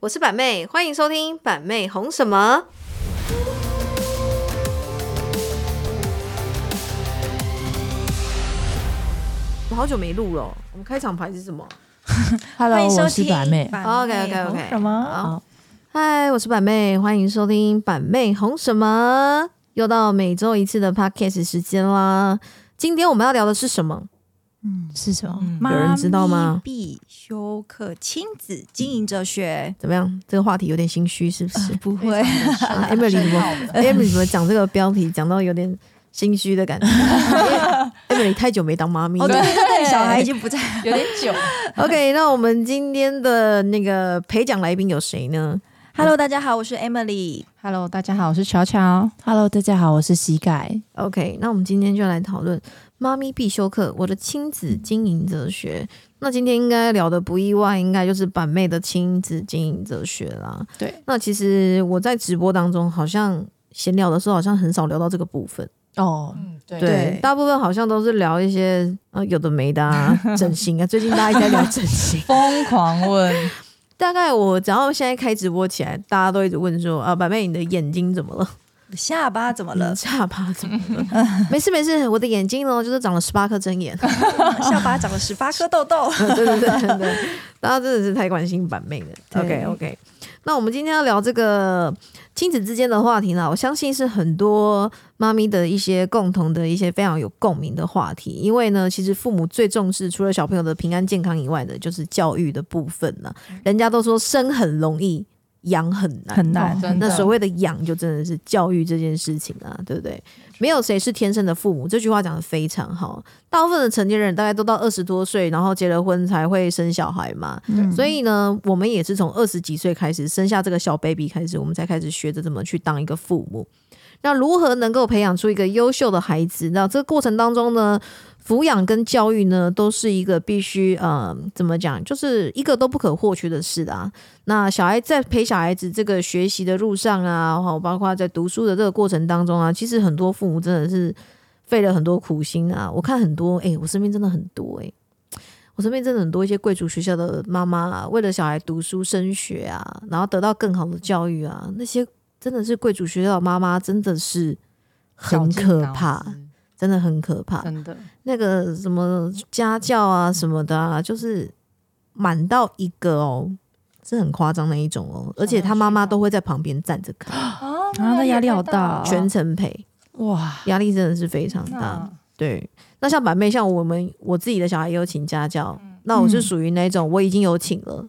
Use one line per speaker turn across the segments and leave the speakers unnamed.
我是板妹，欢迎收听板妹红什么。我好久没录了，我们开场牌是什么
Hello，
欢迎收
我是
听
板妹。
？OK，OK，OK
什么？
好，嗨，我是板妹，欢迎收听板妹红什么。又到每周一次的 Podcast 时间啦。今天我们要聊的是什么？
是什么？
有人知道吗
必修课亲子经营哲学。
怎么样？这个话题有点心虚，是不是？
不会，
啊 Emily 怎么 Emily 怎么讲这个标题讲到有点心虚的感觉？Emily 太久没当妈咪
哦，对
了。
对 对，小孩已经不在。
有点久。
OK，那我们今天的那个陪讲来宾有谁呢
？Hello，大家好，我是 Emily。
Hello，大家好，我是乔乔。Hello，大家好，我是膝盖。
OK，那我们今天就来讨论妈咪必修课，我的亲子经营哲学。那今天应该聊的不意外，应该就是板妹的亲子经营哲学啦。
对，
那其实我在直播当中好像闲聊的时候，好像很少聊到这个部分。
哦，嗯，对
大部分好像都是聊一些呃有的没的啊，整形啊。最近大家一直在聊整形。
疯狂问，
大概我只要现在开直播起来，大家都一直问说啊，板妹你的眼睛怎么了？
下巴怎么了？
下巴怎么了？没事没事，我的眼睛呢就是长了十八颗针眼。
下巴长了十八颗痘痘。
对对对对对，大家真的是太关心板妹了。OK OK，那我们今天要聊这个亲子之间的话题呢，我相信是很多妈咪的一些共同的一些非常有共鸣的话题。因为呢，其实父母最重视除了小朋友的平安健康以外的，就是教育的部分了。人家都说生很容易，养很难，
很难
哦
那所谓的养，就真的是教育这件事情啊，对不对？没有谁是天生的父母，这句话讲的非常好。大部分的成年人大概都到二十多岁，然后结了婚才会生小孩嘛。所以呢，我们也是从二十几岁开始生下这个小 baby 开始，我们才开始学着怎么去当一个父母。那如何能够培养出一个优秀的孩子？那这个过程当中呢，抚养跟教育呢，都是一个必须呃，怎么讲，就是一个都不可或缺的事啊。那小孩在陪小孩子这个学习的路上啊，好，包括在读书的这个过程当中啊，其实很多父母真的是费了很多苦心啊。我看很多，诶，我身边真的很多诶，我身边真的很多一些贵族学校的妈妈啊，为了小孩读书升学啊，然后得到更好的教育啊，那些真的是贵族学校的妈妈，真的是很可怕，真的很可怕。
真的。
那个什么家教啊什么的啊，就是满到一个哦，是很夸张的一种哦，而且他妈妈都会在旁边站着看，
啊
啊那压力好大哦
全程陪，
哇，
压力真的是非常大。对，那像板妹，像我们我自己的小孩也有请家教，那我是属于那种我已经有请了。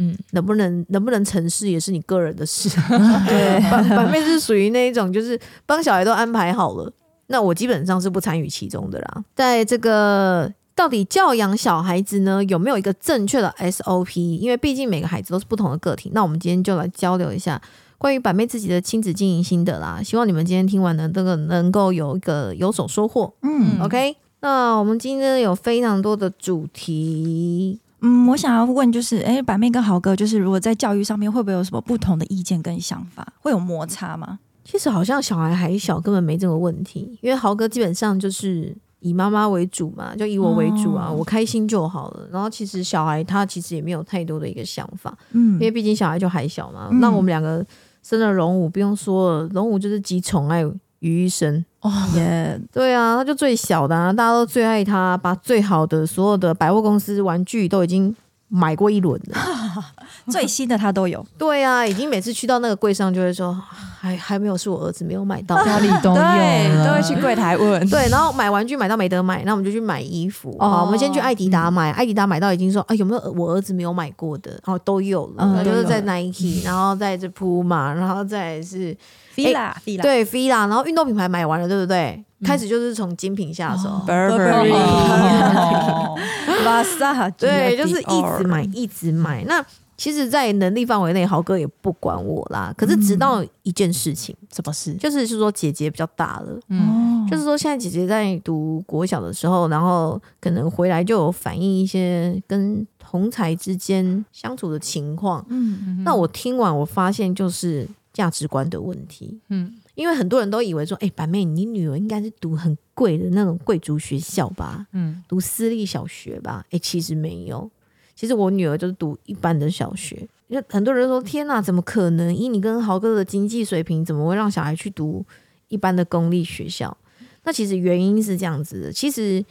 嗯，
能不能能不能成事也是你个人的事。对，板板妹是属于那一种，就是帮小孩都安排好了，那我基本上是不参与其中的啦。在这个到底教养小孩子呢，有没有一个正确的 SOP？因为毕竟每个孩子都是不同的个体。那我们今天就来交流一下关于板妹自己的亲子经营心得啦。希望你们今天听完呢，这个能够有一个有所收获。
嗯
OK，那我们今天有非常多的主题。
嗯，我想要问就是，哎，板妹跟豪哥，就是如果在教育上面会不会有什么不同的意见跟想法？会有摩擦吗？
其实好像小孩还小，根本没这个问题，因为豪哥基本上就是以妈妈为主嘛，就以我为主啊，
哦
我开心就好了。然后其实小孩他其实也没有太多的一个想法，
嗯
因为毕竟小孩就还小嘛。
嗯
那我们两个生了龙武，不用说了，龙武就是集宠爱于一身。
哦，
也
对啊，他就最小的、啊，大家都最爱他，把最好的所有的百货公司玩具都已经买过一轮了。
最新的他都有，
对啊，已经每次去到那个柜上就会说，还还没有是我儿子没有买到。
家里都有。
对，都会去柜台问。
对，然后买玩具买到没得买，那我们就去买衣服。
哦。
好，我们先去艾迪达买，艾迪达买到已经说啊有没有我儿子没有买过的，哦都有了，
嗯
就是在 Nike，然后在这 Puma，然后再是
fila fila，
对 Fila，然后运动品牌买完了，对不对？开始就是从精品下手。
Burberry
对，就是一直买，一直买。那其实，在能力范围内，豪哥也不管我啦。可是，直到一件事情，
什么事？
就是是说姐姐比较大了，
嗯，
哦
就是说现在姐姐在读国小的时候，然后可能回来就有反映一些跟同才之间相处的情况。
嗯
那我听完，我发现就是价值观的问题。
嗯，
因为很多人都以为说，哎、板妹，你女儿应该是读很贵的那种贵族学校吧，
嗯，
读私立小学吧？哎、其实没有，其实我女儿就是读一般的小学，就很多人说天哪，怎么可能？以你跟豪哥的经济水平，怎么会让小孩去读一般的公立学校？那其实原因是这样子的，其实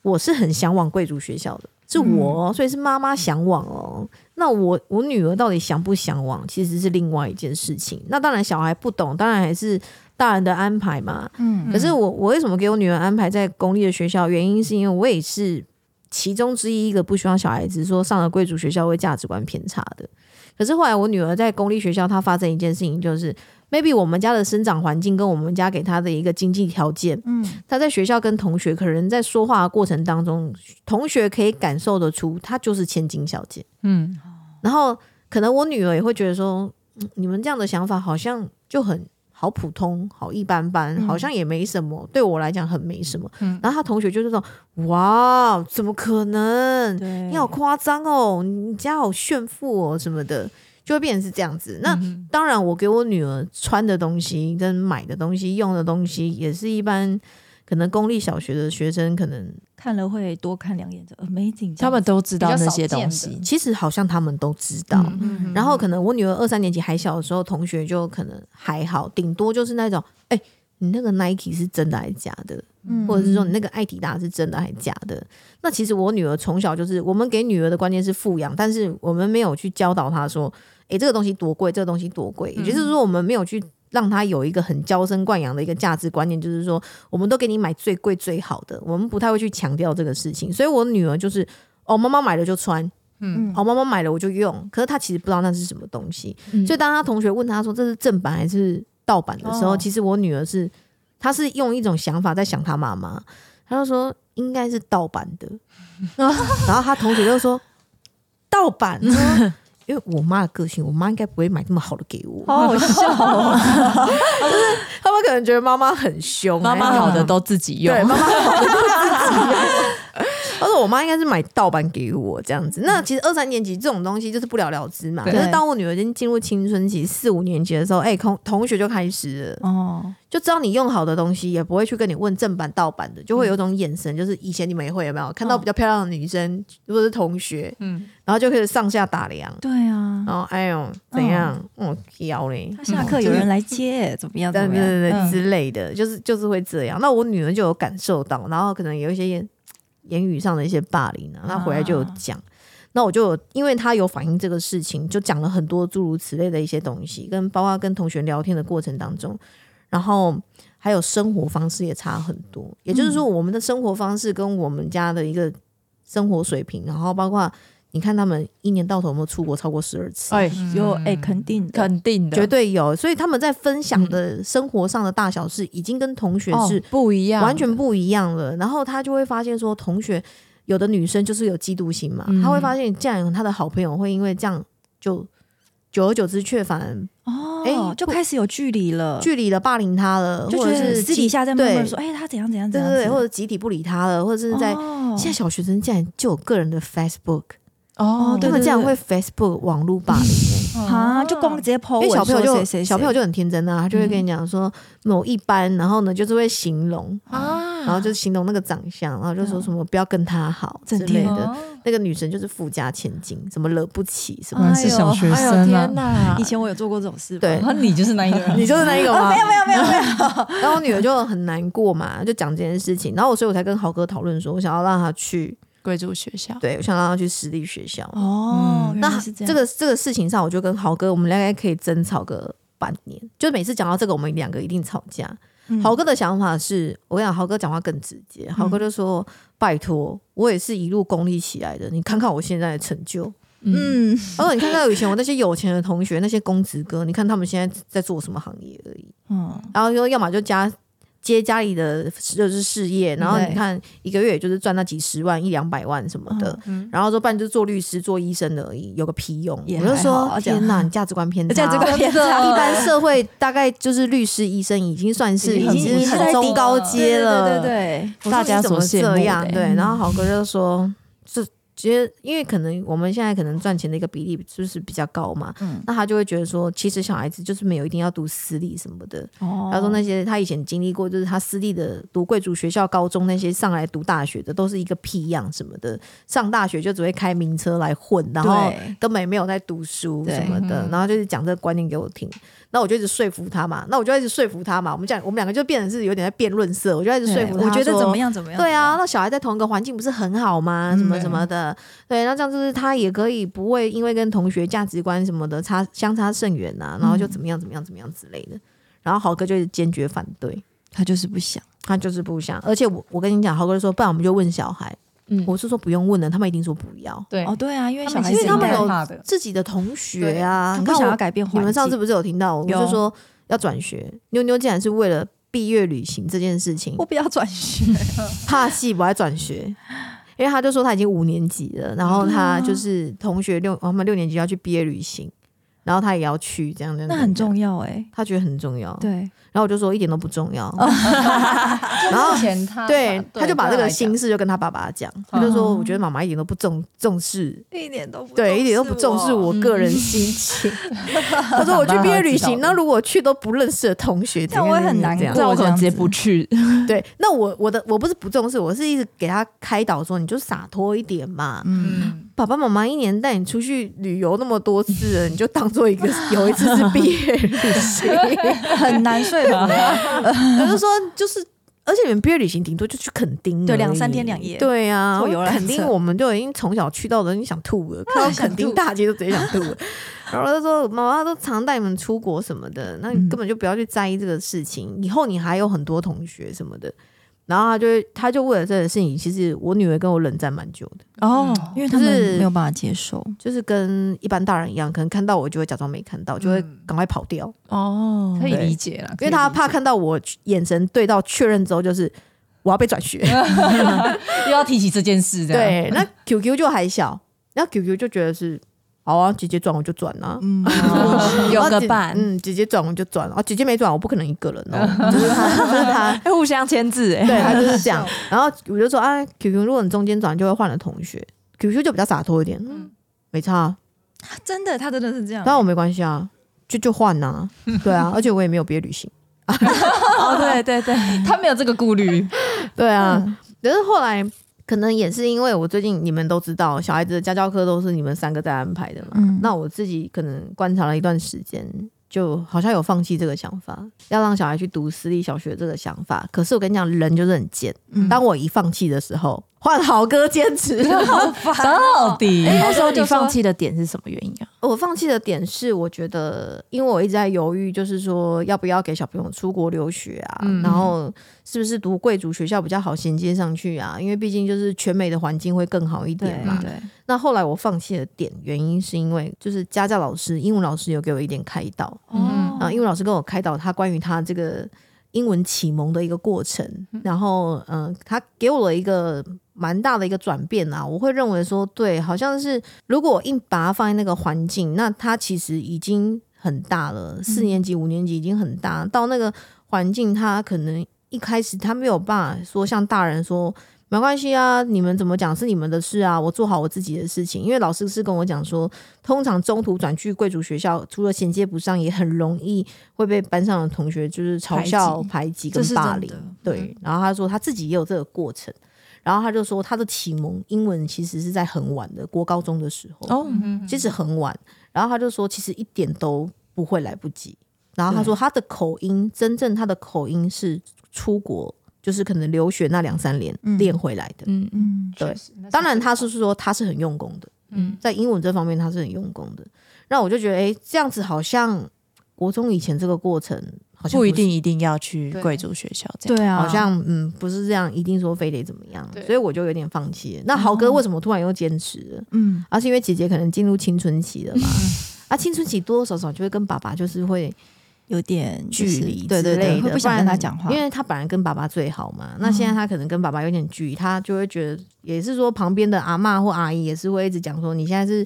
我是很向往贵族学校的，是我哦，所以是妈妈向往哦。那我我女儿到底想不向往，其实是另外一件事情。那当然小孩不懂，当然还是大人的安排嘛。
嗯
可是我我为什么给我女儿安排在公立的学校？原因是因为我也是其中之一一个不希望小孩子说上了贵族学校会价值观偏差的。可是后来我女儿在公立学校，她发生一件事情，就是 maybe 我们家的生长环境跟我们家给他的一个经济条件，
嗯
他在学校跟同学可能在说话的过程当中，同学可以感受得出她就是千金小姐。
嗯，
然后可能我女儿也会觉得说，嗯你们这样的想法好像就很好普通、好一般般，
嗯
好像也没什么，对我来讲很没什么。
嗯
然后他同学就是说，哇，怎么可能？
对，
你好夸张哦，你家好炫富哦什么的，就会变成是这样子。那、
嗯
当然，我给我女儿穿的东西、跟买的东西、用的东西，也是一般可能公立小学的学生可能
看了会多看两眼，就 amazing，
他们都知道那些东西，
其实好像他们都知道。
嗯
然后可能我女儿二三年级还小的时候，同学就可能还好，顶多就是那种，哎、你那个 Nike 是真的还是假的？
嗯
或者是说你那个艾迪达是真的还是假的？那其实我女儿从小就是，我们给女儿的观念是富养，但是我们没有去教导她说，诶，这个东西多贵，这个东西多贵。也就是说，我们没有去让她有一个很娇生惯养的一个价值观念，就是说，我们都给你买最贵最好的，我们不太会去强调这个事情。所以我女儿就是，哦，妈妈买了就穿，
嗯
哦，妈妈买了我就用，可是她其实不知道那是什么东西。
嗯
所以当她同学问她说这是正版还是盗版的时候，
哦
其实我女儿是，她是用一种想法在想她妈妈，她就说应该是盗版的，然后她同学就说盗版，因为我妈的个性，我妈应该不会买这么好的给我，
好好笑哦，
他们可能觉得妈妈很凶，
妈妈好的都自己用。
对，，妈妈好的都自己用。他说我妈应该是买盗版给我这样子。那其实二三年级这种东西就是不了了之嘛。可是当我女儿已经进入青春期四五年级的时候，哎、同同学就开始了，
哦，
就知道你用好的东西，也不会去跟你问正版盗版的，就会有一种眼神，就是以前你们也会有没有看到比较漂亮的女生，如果是同学，
嗯，
然后就开始上下打量。
对啊，
然后，哎呦，怎样？嗯，腰嘞，
他下课有人来接，怎么样？
对
怎么样？
对对之类的，就是就是会这样。那我女儿就有感受到，然后可能有一些言言语上的一些霸凌啊，他回来就有讲。那我就因为他有反映这个事情，就讲了很多诸如此类的一些东西，跟包括跟同学聊天的过程当中，然后还有生活方式也差很多。也就是说，我们的生活方式跟我们家的一个生活水平，然后包括你看他们一年到头有没有出国超过十二次？
哎，
有哎，肯定的，
肯定的，
绝对有，所以他们在分享的生活上的大小事，已经跟同学
哦
是
不一样，
完全不一样了。然后他就会发现说，同学有的女生就是有嫉妒心嘛，
嗯。
他会发现这样他的好朋友会因为这样就久而久之却反而
哦
哎，
就开始有距离了，
距离了、霸凌他了，
就
或者是
私底下在慢慢
对
说，哎，他怎样怎样怎样子，
对对对，或者集体不理他了，或者是在、
哦。
现在小学生竟然就有个人的 Facebook，
哦，
对
他们竟然会 Facebook 网络霸凌、欸。
啊，就光直接 po
因为小朋友就
说谁谁
小朋友就很天真啊，他就会跟你讲说某一班，然后呢就是会形容，
啊，
然后就形容那个长相，然后就说什么不要跟他好之类的。那个女生就是富家千金，什么惹不起什么。
是小学
哎呦
生啊
天，哪！
以前我有做过这种事，
对
然后你就是那一个，
你就是那一个吗？
没有没有没有没有，
然后我女儿就很难过嘛，就讲这件事情，然后我所以我才跟豪哥讨论说，我想要让他去，
贵族学校，
对我想让他去私立学校。
哦，原
那
这样，
这个这个事情上，我就跟豪哥，我们大概可以争吵个半年。就每次讲到这个，我们两个一定吵架。
嗯
豪哥的想法是，我跟你讲，豪哥讲话更直接。豪哥就说：“拜托，我也是一路功利起来的，你看看我现在的成就。
嗯，
嗯
然后你看看以前我那些有钱的同学，那些公子哥，你看他们现在在做什么行业而已。
嗯，
然后说，要么就家接家里的就是事业，然后你看一个月也就是赚那几十万、一两百万什么的。
嗯
然后说，不然就做律师、做医生的而已，有个屁用！我就说天哪，你价值观偏差，
价值观偏差。
一般社会大概就是律师、医生已经算是
已经
很中高阶了，
对对对
大家
怎么这样？对，然后豪哥就说，这其实因为可能我们现在可能赚钱的一个比例就是比较高嘛，
嗯
那他就会觉得说，其实小孩子就是没有一定要读私立什么的。
哦
他说那些他以前经历过，就是他私立的读贵族学校、高中那些上来读大学的，都是一个屁样什么的。上大学就只会开名车来混，然后根本也没有在读书什么的，
嗯
然后就是讲这个观念给我听。那我就一直说服他嘛，那我就一直说服他嘛。我们讲，我们两个就变成是有点在辩论色，我就一直说服他。
我觉得怎么？样怎么样？
对啊，，那小孩在同一个环境不是很好吗？什么什么的，对，那这样就是他也可以不会因为跟同学价值观什么的差相差甚远呐、然后就怎么样怎么样怎么样之类的。然后豪哥就是坚决反对，
他就是不想。
他就是不想。而且我我跟你讲，豪哥就说，不然我们就问小孩。
嗯。
我是说不用问了，他们一定说不要。
对。
哦，对啊，因为小
他们其实应
孩子
因为他们有自己的同学啊，
他不想要改变环境。
你们上次不是有听到，我
有
就说要转学，妞妞竟然是为了毕业旅行这件事情
我，不要转学，
怕戏不爱转学，因为他就说他已经五年级了，然后他就是同学六他们六年级要去毕业旅行，然后他也要去，这样这样，
那很，重要哎。
他觉得很重要。
对，
然后我就说一点都不重要，
然后前他
对，他就把这个心
心
事就跟他爸爸讲，他就说我觉得妈妈一点都不重重视。
一点都不
对，一点都不重视我个人心情。他说我去毕业旅行，那如果去都不认识的同学，
那我会很难
怎样
过
那我可能直接不去。
对，那我我的我不是不重视，我是一直给他开导说，你就洒脱一点嘛。
嗯，
爸爸妈妈一年带你出去旅游那么多次，你就当做一个有一次是毕业旅行。
很难说
我就说就是。而且你们毕业旅行顶多就去垦丁，
对两三天两夜
对啊，垦丁我们就已经从小去到的，你想吐了，看到 垦丁大街都直接想吐了。然后他说妈妈都常带你们出国什么的，那你根本就不要去在意这个事情，以后你还有很多同学什么的。然后他就他就为了这件事情，其实我女儿跟我冷战蛮久的，
哦，
因为他
是
没有办法接受。
就是跟一般大人一样，可能看到我就会假装没看到，就会赶快跑掉，
哦，可以理解了，
因为他怕看到我眼神对到确认之后，就是我要被转学。
又要提起这件事，
对，那 QQ 就还小，那 QQ 就觉得是好啊，姐姐转我就转啊。
有个伴，
嗯，姐姐转我就转。啊，姐姐没转我不可能一个人哦，就是他，就是他，
互相签字，哎，
对他就是这样。然后我就说啊，QQ 如果你中间转就会换了同学，QQ 就比较洒脱一点，嗯，没差啊，
真的，他真的是这样。
但我没关系啊，就就换呐，对啊，而且我也没有别的旅行，
哦，对对对，他没有这个顾虑，
对啊，
嗯。
可是后来可能也是因为我最近你们都知道，小孩子的家教课都是你们三个在安排的嘛。
嗯
那我自己可能观察了一段时间，就好像有放弃这个想法，要让小孩去读私立小学这个想法。可是我跟你讲，人就是很贱。
嗯
当我一放弃的时候，换豪哥坚持。
到底
哎
那时候你放弃的点是什么原因啊？
我放弃的点是，我觉得，因为我一直在犹豫，就是说要不要给小朋友出国留学啊，
嗯
然后是不是读贵族学校比较好衔接上去啊？因为毕竟就是全美的环境会更好一
对
点嘛。
对，
那后来我放弃的点原因是因为就是家教老师、英文老师有给我一点开导，
嗯
啊，英文老师跟我开导他关于他这个英文启蒙的一个过程，然后嗯、呃他给我了一个蛮大的一个转变啊，我会认为说，对，好像是如果我硬把它放在那个环境，那他其实已经很大了，四年级、五年级已经很大，到那个环境，他可能一开始他没有办法说像大人说。没关系啊，你们怎么讲是你们的事啊，我做好我自己的事情。因为老师是跟我讲说，通常中途转去贵族学校，除了衔接不上，也很容易会被班上的同学就是嘲笑、排挤跟霸凌。对，然后他说他自己也有这个过程，然后他就说他的启蒙英文其实是在很晚的国高中的时候，
哦，
其实很晚。然后他就说其实一点都不会来不及。然后他说他的口音，真正他的口音是出国。就是可能留学那两三年
嗯
练回来的，
嗯
嗯，
对，当然他是说他是很用功的，
嗯
在英文这方面他是很用功的。那我就觉得，哎、这样子好像国中以前这个过程好像是
不一定一定要去贵族学校这样。
对啊，
好像嗯不是这样，一定说非得怎么样，所以我就有点放弃了。那豪哥为什么突然又坚持了？
嗯，
而、是因为姐姐可能进入青春期了嘛？啊，青春期多多少少就会跟爸爸就是会
有点
距
就是
离
对对对，会不想跟他讲话，
因为他本来跟爸爸最好嘛。那现在他可能跟爸爸有点距离，他就会觉得，也是说旁边的阿嬷或阿姨也是会一直讲说，你现在是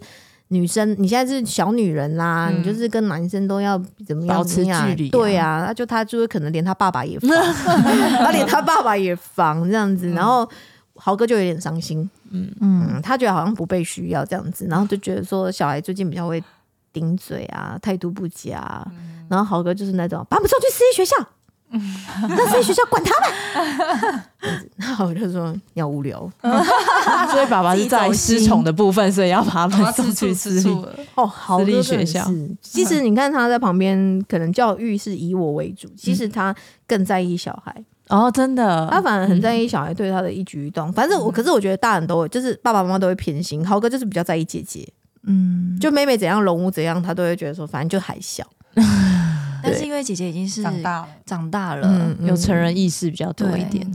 女生，你现在是小女人啦，
嗯。
你就是跟男生都要怎么样
保持距离啊。
对啊，那就他就是可能连他爸爸也防，他连他爸爸也防这样子，然后。豪哥就有点伤心，
嗯，
嗯
嗯，他觉得好像不被需要这样子，然后就觉得说小孩最近比较会顶嘴啊，态度不佳啊、然后豪哥就是那种把我们送去私立学校，那私立学校管他们，然后我就说你好无聊
所以爸爸是在失宠的部分，所以要把他们送去私立。
吃醋，
哦，豪哥
私立
真的
学校
是，其实你看他在旁边，可能教育是以我为主，其实他更在意小孩。
哦，真的，
他反而很在意小孩对他的一举一动。反正我，可是我觉得大人都会，就是爸爸妈妈都会偏心。豪哥就是比较在意姐姐，
嗯，
就妹妹怎样，龙屋怎样，他都会觉得说，反正就还小。
但是因为姐姐已经是
长大了，
长大了，
嗯，
有成人意识比较多一点。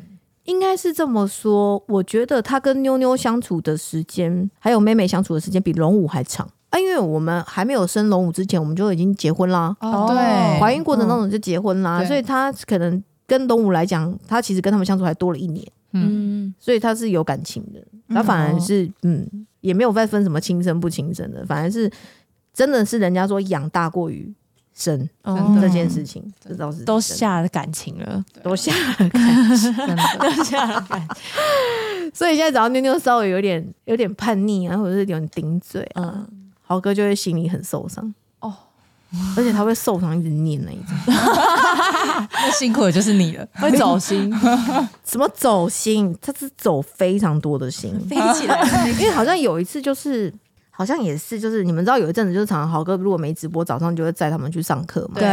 应该是这么说。我觉得她跟妞妞相处的时间，还有妹妹相处的时间，比龙武还长。啊。因为我们还没有生龙武之前，我们就已经结婚啦，
哦
对。
怀孕过的那种就结婚啦，
对。
所以她可能跟龙武来讲，她其实跟他们相处还多了一年。
嗯，
嗯，
所以她是有感情的，她反而是嗯，也没有再分什么亲生不亲生的，反而是真的是人家说养大过于生
哦。
这件事情，这倒是
都下了感情了，
都下了感情，
都下了感情。
所以现在只要妞妞稍微有点有点叛逆啊，或者是有点顶嘴啊，
嗯，
豪哥就会心里很受伤。
哦，
而且他会受伤一直念那一种，
那辛苦的就是你了，
会走心。
什么走心，他是走非常多的心，
飞起来，
因为好像有一次就是。好像也是，就是你们知道有一阵子，就是常常豪哥如果没直播，早上就会载他们去上课嘛。
对，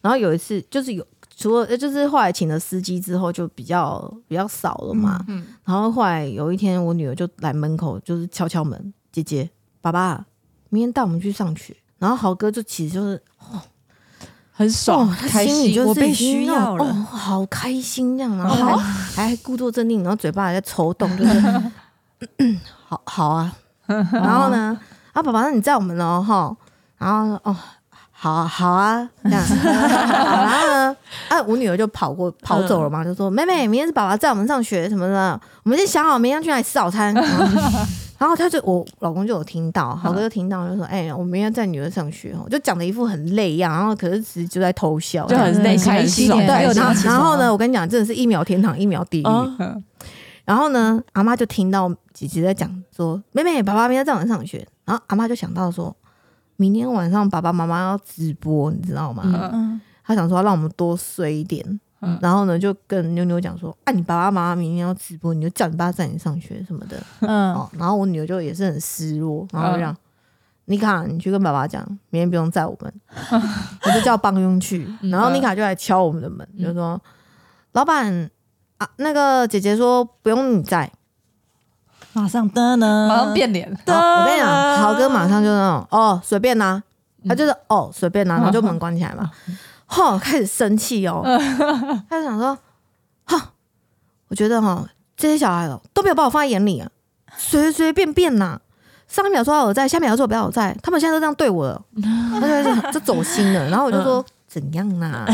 然后有一次就是有除了呃就是后来请了司机之后就比较比较少了嘛。
嗯
然后后来有一天我女儿就来门口就是敲敲门，姐姐爸爸明天带我们去上学。然后豪哥就其实就是哦
很爽，
哦，他
开心。
里就是
我被需要了
哦，好开心这样，然后还、还故作镇定，然后嘴巴还在抽动，就是 好好啊。然后呢，啊爸爸，那你载我们哦哈。然后说哦，好啊好啊，这样。然后呢，啊我女儿就跑过跑走了嘛，就说妹妹，明天是爸爸载我们上学什么的，我们先想好明天要去哪里吃早餐。然后然后他就我老公就有听到，豪哥就听到就说：“哎、我明天载女儿上学哦。”就讲的一副很累样，然后可是其实就在偷笑，
就很内心很
开心
爽
对。然后然后呢，我跟你讲，真的是一秒天堂，一秒地狱。
哦
然后呢，阿妈就听到姐姐在讲说：“妹妹，爸爸明天载我们上学。”然后阿妈就想到说：“明天晚上爸爸妈妈要直播，你知道吗？”
嗯
嗯，
他想说让我们多睡一点。
嗯
然后呢，就跟妞妞讲说：“啊，你爸爸妈妈明天要直播，你就叫你爸载你上学什么的。”
嗯，
哦，然后我女儿就也是很失落，然后就这样，妮卡，你去跟爸爸讲，明天不用载我们，我就叫帮佣去。然后妮卡就来敲我们的门，就说：“老板啊，那个姐姐说不用你载。
马上的呢，
马上变脸。了，”
然后我跟你讲，豪哥马上就那种哦，随便拿，他就是哦随便拿，然后就门关起来嘛。吼，开始生气哦，他就想说，哈，我觉得哈这些小孩哦都没有把我放在眼里啊，随随便便呐、上一秒说要我在，下一秒说不要我在，他们现在都这样对我了，他就这 这走心了。然后我就说、怎样啦？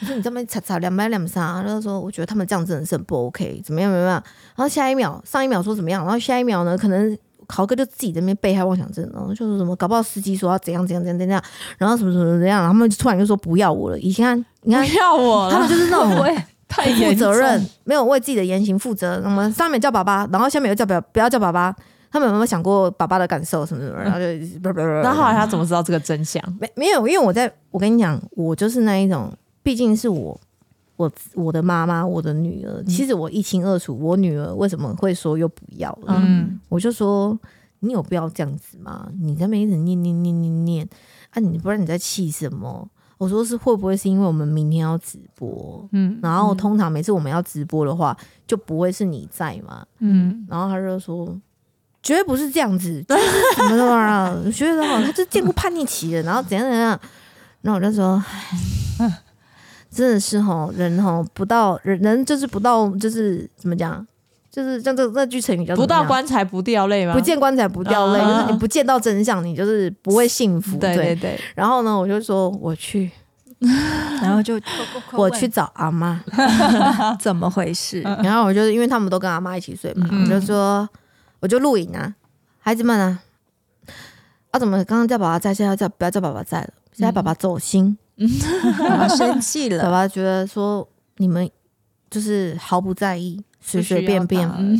我说你这么吵吵两百两三，然后说我觉得他们这样真的是很不 OK，怎么样怎么样？然后下一秒上一秒说怎么样，然后下一秒呢可能。豪哥就自己在那边被害妄想症，然后就是什么搞不好司机说要怎样怎样怎样怎样，然后什么什么怎样，然后他们就突然就说不要我了。以前你看
不要我了，
他们就是那种
对，太
不负责任，没有为自己的言行负责。那么上面叫爸爸，然后下面又叫不要不要叫爸爸，他们有没有想过爸爸的感受什么什么？然后就不不不，
那后来他怎么知道这个真相？
没没有，因为我在我跟你讲，我就是那一种，毕竟是我我我的妈妈，我的女儿，其实我一清二楚，我女儿为什么会说又不要了，
嗯，
我就说你有必要这样子吗？你在那边一直念念念念念啊，你不然你在气什么？我说是会不会是因为我们明天要直播？
嗯
然后通常每次我们要直播的话，就不会是你在嘛。
嗯，
然后他就说，绝对不是这样子，就是什么的嘛，觉得哦，他就见过叛逆期了，然后怎样怎样。然后我就说，唉真的是吼，人吼不到人人就是不到就是怎么讲，就是像这那句成语叫
不到棺材不掉泪吗？
不见棺材不掉泪，
嗯
就是你不见到真相，你就是不会幸福。
对对
对。
对，
然后呢，我就说我去，
然后就
我去找阿妈。
怎么回事？
然后我就因为他们都跟阿妈一起睡嘛，我就说我就录影啊，孩子们啊，啊怎么刚刚叫爸爸在，现在叫不要叫爸爸在了，现在爸爸走心，
爸爸生气
爸
了，
爸觉得说你们就是毫不在意，随随便便。嗯，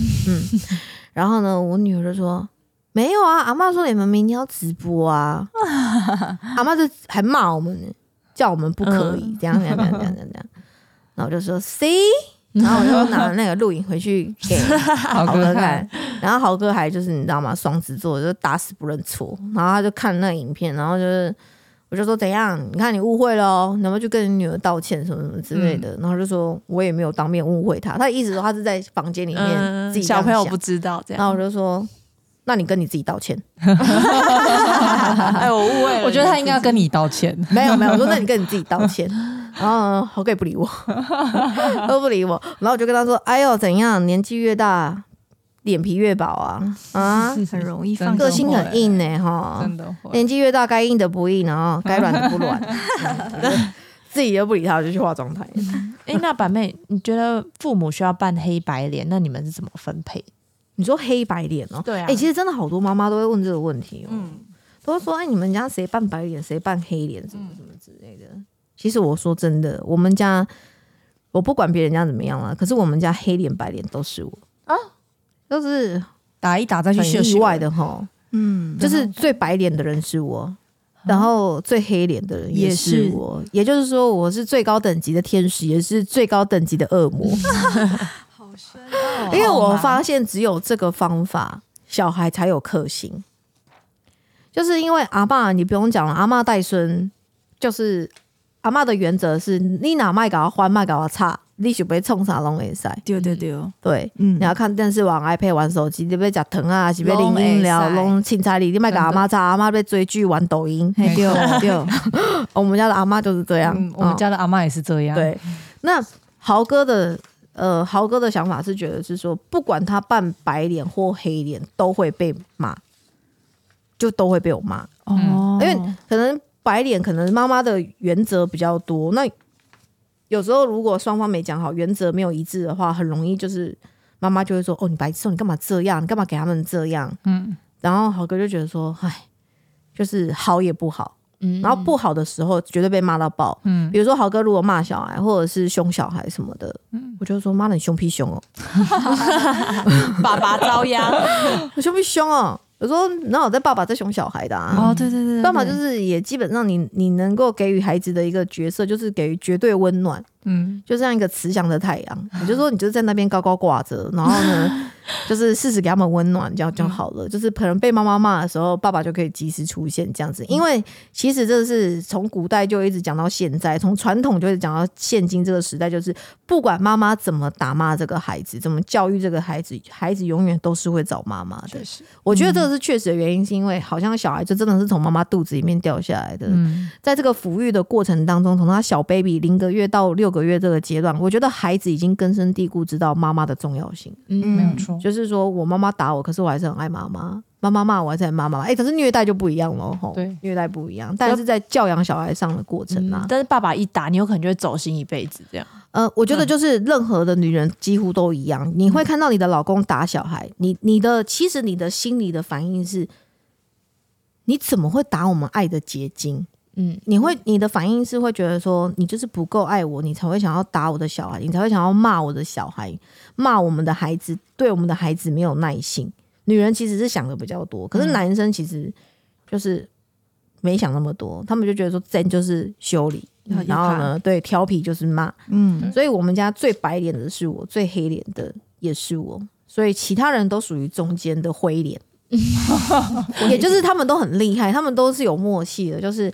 然后呢，我女儿就说。没有啊，阿妈说你们明天要直播啊，阿妈就还骂我们呢，叫我们不可以、这样这样这样这样这样这样，然后我就说 C，然后我就拿了那个录影回去给 豪哥看，然后豪哥还就是你知道吗？双子座就打死不认错，然后他就看那个影片，然后就是我就说怎样？你看你误会了哦，你要不要去跟你女儿道歉什么什么之类的？然后就说我也没有当面误会他，他的意思说他是在房间里面自己
小朋友不知道这样
然后。我就说。那你跟你自己道歉，
哎，我误会了，
我觉得他应该要跟你道歉。
没有没有，我说那你跟你自己道歉，然后豪哥也不理我，都不理我，然后我就跟他说，哎呦怎样，年纪越大，脸皮越薄啊啊，
很容易放
个性很硬呢、哈，
真的会。
年纪越大，该硬的不硬，然后 该软的不软，嗯 自己又不理他，就去化妆台。
哎，那板妹，你觉得父母需要扮黑白脸，那你们是怎么分配？
你说黑白脸哦？
对啊
哎、其实真的好多妈妈都会问这个问题哦，
嗯，
都会说，哎，你们家谁扮白脸，谁扮黑脸，什么什么之类的。其实我说真的，我们家我不管别人家怎么样了，可是我们家黑脸白脸都是我啊，都是
打一打再去
很
秀秀
意外的哈。
嗯，
就是最白脸的人是我，然后最黑脸的人也
也
是
是
我，也就是说我是最高等级的天使，也是最高等级的恶魔。
好深
因为我发现只有这个方法，小孩才有克星。就是因为阿爸，你不用讲了，阿妈带孙，就是阿妈的原则是，你哪卖搞欢卖搞差，你就被冲啥拢会塞。
对对对，
对，
嗯。
你要看电视、玩 iPad、玩手机，你被吃疼啊，是被淋
拢会
饮料、
使。
弄青菜里，你卖给阿妈差，阿妈被追剧、玩抖音。
对。对，
我们家的阿妈就是这样，
嗯，我们
哦
家的阿妈也是这样。，
对，那豪哥的呃，豪哥的想法是觉得是说，不管他扮白脸或黑脸，都会被骂，就都会被我骂。
哦，
因为可能白脸，可能妈妈的原则比较多，那有时候如果双方没讲好，原则没有一致的话，很容易就是妈妈就会说：“哦，你白痴哦，你干嘛这样？你干嘛给他们这样？”
嗯，
然后豪哥就觉得说：“唉，就是好也不好。”
嗯
然后不好的时候绝对被骂到爆。
嗯
比如说豪哥如果骂小孩或者是凶小孩什么的，嗯我就说妈的你凶屁凶哦，
爸爸遭殃，
你凶屁凶哦。有时候哪有在爸爸在熊小孩的啊？
哦，对对对，对
爸爸就是也基本上你你能够给予孩子的一个角色就是给予绝对温暖，
嗯，
就像一个慈祥的太阳。你就说你就是在那边高高挂着，然后呢，就是适时给他们温暖，这样就好了。就是可能被妈妈骂的时候，爸爸就可以及时出现这样子。因为其实这是从古代就一直讲到现在，从传统就是讲到现今这个时代，就是不管妈妈怎么打骂这个孩子，怎么教育这个孩子，孩子永远都是会找妈妈的。我觉得这个是确实的原因，是因为好像小孩就真的是从妈妈肚子里面掉下来的。
嗯，
在这个抚育的过程当中，从他小 baby 零个月到六个月这个阶段，我觉得孩子已经根深蒂固知道妈妈的重要性。
嗯
没有错。
就是说我妈妈打我，可是我还是很爱妈妈。妈妈骂我还是很爱妈妈。哎、可是虐待就不一样了吼。
对
虐待不一样，但是在教养小孩上的过程啊，
但是爸爸一打，你有可能就会走心一辈子这样。
呃，我觉得就是任何的女人几乎都一样，你会看到你的老公打小孩，你你的其实你的心理的反应是，你怎么会打我们爱的结晶？
嗯，
你会你的反应是会觉得说，你就是不够爱我，你才会想要打我的小孩，你才会想要骂我的小孩，骂我们的孩子，对我们的孩子没有耐心。女人其实是想的比较多，可是男生其实就是没想那么多，他们就觉得说真就是修理，
要
然后呢，对调皮就是骂，
嗯，
所以我们家最白脸的是我，最黑脸的也是我，所以其他人都属于中间的灰脸，也就是他们都很厉害，他们都是有默契的。就是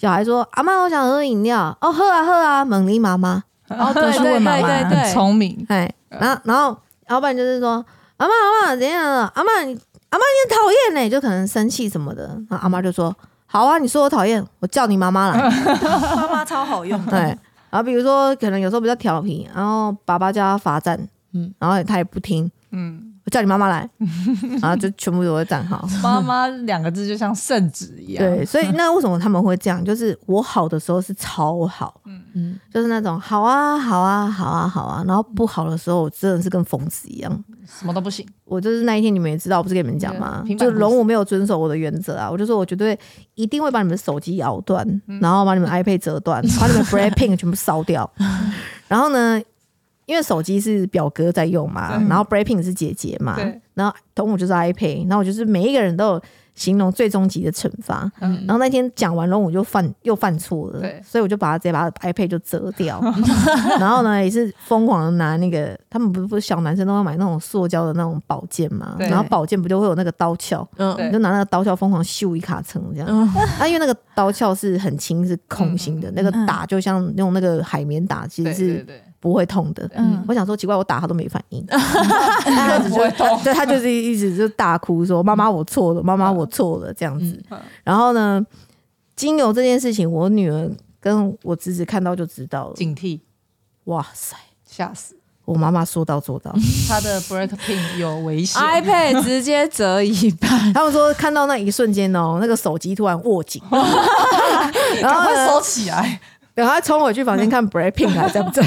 小孩说：“阿妈，我想喝饮料。”哦，喝啊喝啊，猛力妈妈，
哦，
都是问妈妈。
对
很聪明，
哎，然后然后老板就是说：“阿妈阿妈怎样了？阿妈你阿妈你很讨厌呢，就可能生气什么的。”然后阿妈就说：“好啊，你说我讨厌，我叫你妈妈来。”
妈妈超好用的，
对，然后比如说可能有时候比较调皮，然后爸爸叫他罚站，嗯。
嗯，
然后他也不听，
嗯，
我叫你妈妈来，然后就全部都会站好。
妈妈两个字就像圣旨一样，
对，所以那为什么他们会这样？就是我好的时候是超好，
嗯，
就是那种好啊好啊好啊好啊，然后不好的时候我真的是跟疯子一样。
什么都不行，
我就是那一天你们也知道，我不是跟你们讲吗就龙我没有遵守我的原则啊，我就说我绝对一定会把你们手机咬断，然后把你们 iPad 折断，把你们 Blackpink 全部烧掉。然后呢，因为手机是表哥在用嘛，然后 Breaking 是姐姐嘛
对，
然后同我就是 iPad，然后我就是每一个人都有形容最终极的惩罚。
嗯
然后那天讲完龙，我就犯又犯错了，所以我就把他直接把它 iPad 就折掉，然后呢也是疯狂的拿那个，他们不是不是小男生都要买那种塑胶的那种宝剑嘛，然后宝剑不就会有那个刀鞘，
嗯
你就拿那个刀鞘疯狂秀一卡层这样。
嗯
啊，因为那个刀鞘是很轻，是空心的，那个
嗯
打就像用那个海绵打，其
对
实是不会痛的。
嗯
我想说奇怪，我打他都没反应，他只是对他就是一直就大哭说：“妈妈，我错了，妈妈，我错了。”这样子
嗯。
然后呢，精油这件事情，我女儿跟我侄子看到就知道了。
警惕，
哇塞，
吓死！
我妈妈说到做到。
她的 break pin 有危险，
iPad 直接折一半，
他们说看到那一瞬间哦，那个手机突然握紧，然后呢
赶快收起来。
等他冲回去房间看 Breaking 还在不在，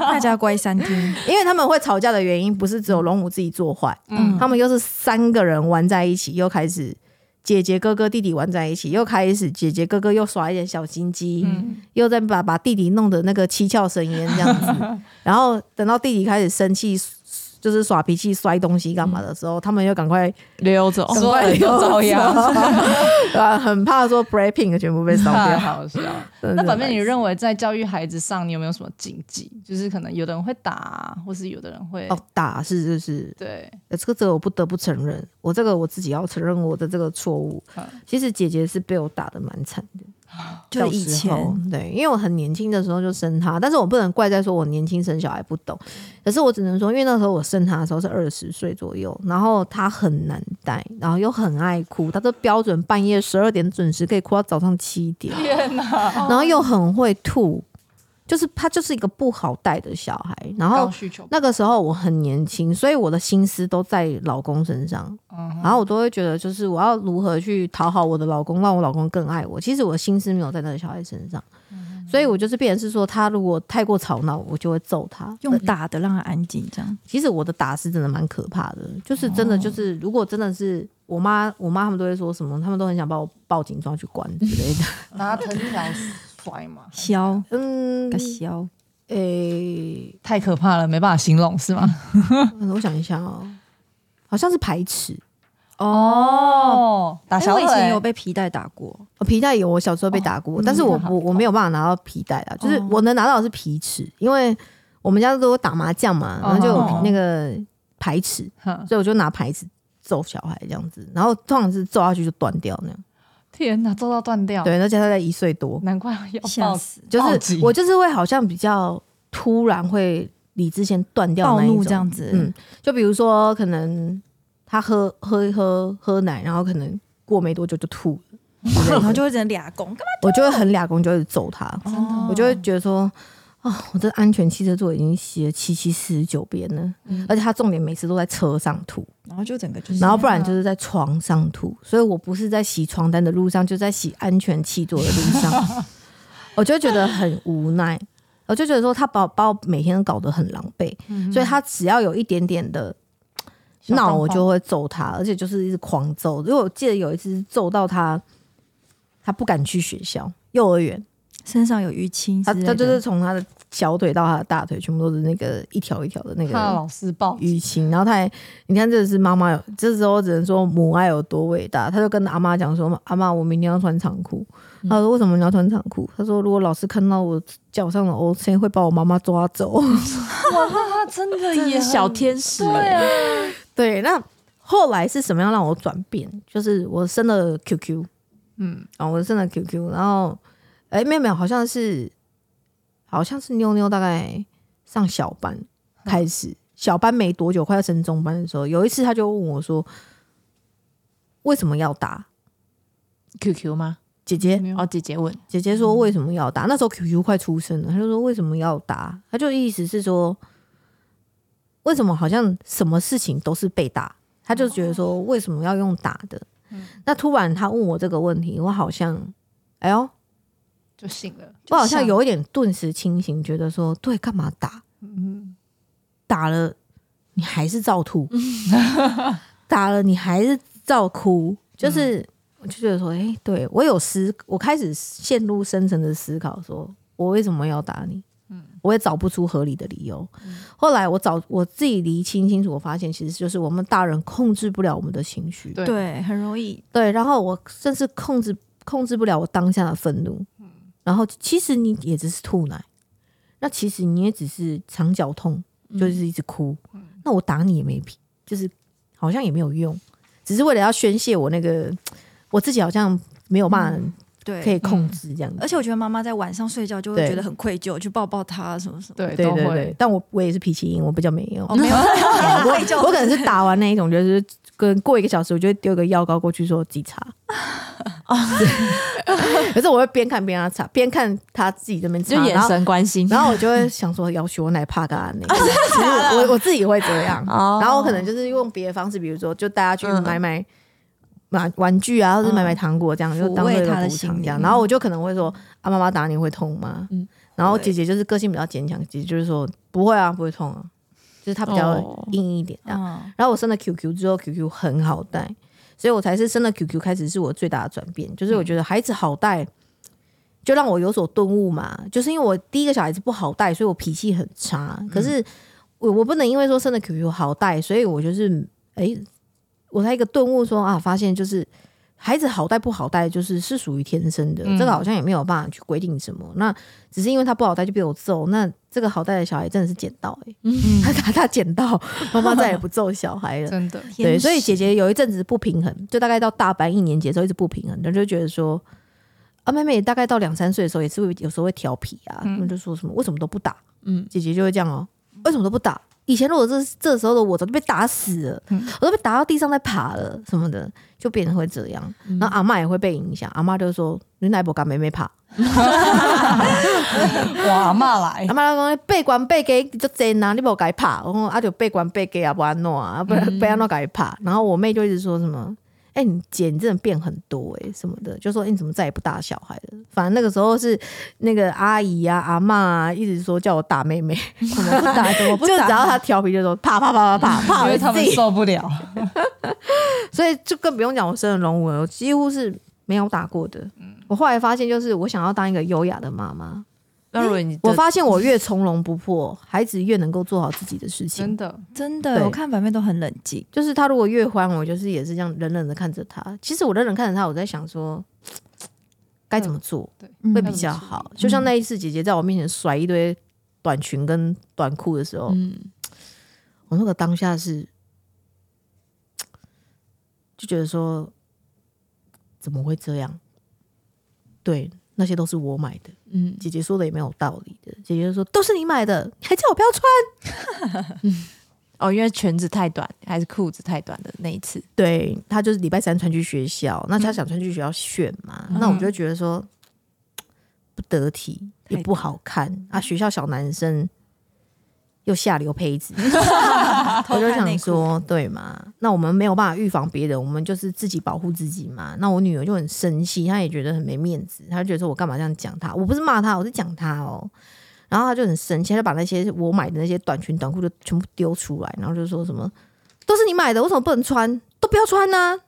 大家乖三天，
因为他们会吵架的原因不是只有龙母自己做坏，
嗯。
他们又是三个人玩在一起，又开始姐姐哥哥弟弟玩在一起，又开始姐姐哥哥又耍一点小心机，
嗯。
又在把把弟弟弄得那个七窍生烟这样子，然后等到弟弟开始生气，就是耍脾气摔东西干嘛的时候，他们又赶快
溜走。
赶快
又遭殃，
对吧？很怕说 Breaking 全部被烧掉。
好笑那反面，你认为在教育孩子上，你有没有什么禁忌？就是可能有的人会打啊，或是有的人会
哦打是就是
对，
呃，这个这个我不得不承认，我这个我自己要承认我的这个错误
嗯。
其实姐姐是被我打的蛮惨的，
就以前
对，因为我很年轻的时候就生他，但是我不能怪在说我年轻生小孩不懂，可是我只能说，因为那时候我生他的时候是二十岁左右，然后他很难带，然后又很爱哭，他都标准半夜十二点准时可以哭到早上七点，
天哪，
然后又很会吐，就是他就是一个不好带的小孩，然后那个时候我很年轻，所以我的心思都在老公身上，
嗯
然后我都会觉得，就是我要如何去讨好我的老公，让我老公更爱我。其实我的心思没有在那个小孩身上，所以我就是变成是说，他如果太过吵闹，我就会揍他。
用打的让他安静，这样
其实我的打是真的蛮可怕的，就是真的就是，如果真的是我妈，我妈他们都会说什么，他们都很想把我报警抓去关之类的。
拿藤条甩嘛，
削
嗯
个，削，
诶、
太可怕了，没办法形容是吗？
嗯我想一下哦，好像是排斥。
哦，打
哎
小腿，
我以前有被皮带打过，
哦皮带有，我小时候被打过，但是我
嗯
我我没有办法拿到皮带啊，就是
哦。
我能拿到的是皮尺，因为我们家都有打麻将嘛，然后就有
哦
那个排尺，
哼。
所以我就拿牌子揍小孩这样子，然后通常是揍下去就断掉那样。
天哪，做到断掉，，
对，而且他在一岁多，
难怪要
吓死，
就是我就是会好像比较突然会理智先断掉
暴
那一种。
怒这样子，
嗯，就比如说可能他喝喝一喝喝奶，然后可能过没多久就吐了。
然后就会整俩公，干嘛？
我就会很俩公，就会揍他。
真的
我就会觉得说，啊，我这安全汽车座已经洗了七七四十九遍了，而且他重点每次都在车上吐，
然后就整个就是，
然后不然就是在床上吐，所以我不是在洗床单的路上，就在洗安全气座的路上，我就觉得很无奈。我就觉得说，他把我把我每天都搞得很狼狈，所以他只要有一点点的闹，我就会揍他，而且就是一直狂揍。因为我记得有一次揍到他，他不敢去学校，幼儿园。
身上有淤青
他他就是从他的小腿到他的大腿，全部都是那个一条一条的那个
怕老师报警，
淤青。然后他还，你看，这是妈妈有，这时候只能说母爱有多伟大。他就跟阿妈讲说：“阿妈，我明天要穿长裤。”他说：“为什么你要穿长裤？”他说：“如果老师看到我脚上的 O C，会把我妈妈抓走。
哇，真的也
小天使
对
欸，
啊，”
对，那后来是什么样让我转变？就是我生了 QQ，
嗯，
啊，我生了 QQ，然后哎，没有没有，好像是好像是妞妞大概上小班开始，小班没多久，快要升中班的时候，有一次他就问我说：“为什么要打
QQ 吗？
姐姐？”
哦，姐姐问，
姐姐说：“为什么要打？”那时候 QQ 快出生了，他就说：“为什么要打？”他就意思是说，为什么好像什么事情都是被打？他就觉得说，为什么要用打的？那突然他问我这个问题，我好像，哎呦，
就醒了，
我好像有一点顿时清醒，觉得说，对，干嘛打？
嗯，
打了你还是照吐，打了你还是照哭，就是、我就觉得说，哎、对我有思，我开始陷入深层的思考说，我为什么要打你？嗯。我也找不出合理的理由。后来我找我自己理清清楚，我发现其实就是我们大人控制不了我们的情绪，
对。
对，很容易。
对，然后我甚至控制控制不了我当下的愤怒，然后其实你也只是吐奶，那其实你也只是肠绞痛，就是一直哭，那我打你也没屁，就是好像也没有用，只是为了要宣泄我那个我自己好像没有办法
对，
可以控制这样子。
而且我觉得妈妈在晚上睡觉就会觉得很愧疚，去抱抱她什么什么。
对都
对对对
会，，
但我我也是脾气硬，我比较没有。
哦，没有，
我
愧疚
我可能是打完那一种，就是跟过一个小时，我就会丢个药膏过去说自己擦。可是我会边看边让他擦，边看他自己这边擦，
就眼神关心，
然后我就会想说，要求我奶怕干那个，我我自己会这样，
哦。
然后我可能就是用别的方式，比如说就带他去买买买玩具啊，或者买买糖果这样，就当做
他的
补偿这样。然后我就可能会说，啊，妈妈打你会痛吗？
嗯。
然后姐姐就是个性比较坚强，姐姐就是说不会啊，不会痛啊，就是他比较
哦
硬一点这样。
嗯，
然后我生了 QQ 之后，QQ 很好带，所以我才是生了 QQ 开始是我最大的转变，就是我觉得孩子好带，就让我有所顿悟嘛。就是因为我第一个小孩子不好带，所以我脾气很差。可是我我不能因为说生了 QQ 好带，所以我就是哎，我才一个顿悟说啊，发现就是。孩子好带不好带，就是是属于天生的，
嗯
这个好像也没有办法去规定什么。那只是因为他不好带就被我揍，那这个好带的小孩真的是捡到哎、欸，他他他捡到，妈妈再也不揍小孩了。
真的，
对，所以姐姐有一阵子不平衡，就大概到大班一年级的时候一直不平衡，她就觉得说，啊，妹妹大概到两三岁的时候也是会有时候会调皮啊，他们就说什么为什么都不打，
嗯，
姐姐就会这样哦，为什么都不打？以前如果这这时候的我早就被打死了，我都被打到地上在爬了什么的，就变成会这样。然后阿嬷也会被影响，阿嬷就说你奶不敢妹妹爬，
我阿妈来。
阿，妈讲背关背给就真啊，你不该爬，我讲啊就背关背给啊不安诺啊，不然背安诺该爬。然后我妹就一直说什么，哎、你姐你真的变很多哎、什么的，就说、欸你怎么再也不打小孩了？反正那个时候是那个阿姨啊阿妈啊，一直说叫我打妹妹，
怎么不打？怎么不
就只要
打？
她调皮就说啪啪啪啪啪啪，
因为他们
我自己，
受不了，
所以就更不用讲我生了龙纹，我几乎是没有打过的。我后来发现，就是我想要当一个优雅的妈妈。
那如果你
我发现我越从容不迫，孩子越能够做好自己的事情
真。的，
真的，我看反面都很冷静。
就是他如果越欢，我就是也是这样冷冷的看着他。其实我冷冷看着他，我在想说该怎么做
对，
嗯
会比较好。就像那一次姐姐在我面前甩一堆短裙跟短裤的时候，
嗯，
我那个当下是就觉得说怎么会这样？对，那些都是我买的。
嗯，
姐姐说的也没有道理的。姐姐就说都是你买的，还叫我不要穿。
哦，因为裙子太短还是裤子太短的那一次，
对他就是礼拜三穿去学校，那他想穿去学校炫嘛，那我就觉得说不得体，也不好看啊。学校小男生又下流胚子，我就想说，对嘛？那我们没有办法预防别人，我们就是自己保护自己嘛。那我女儿就很生气，她也觉得很没面子，她就觉得说我干嘛这样讲她？我不是骂她，我是讲她哦。然后她就很生气，她就把那些我买的那些短裙短裤就全部丢出来，然后就说什么都是你买的，为什么不能穿？都不要穿呢、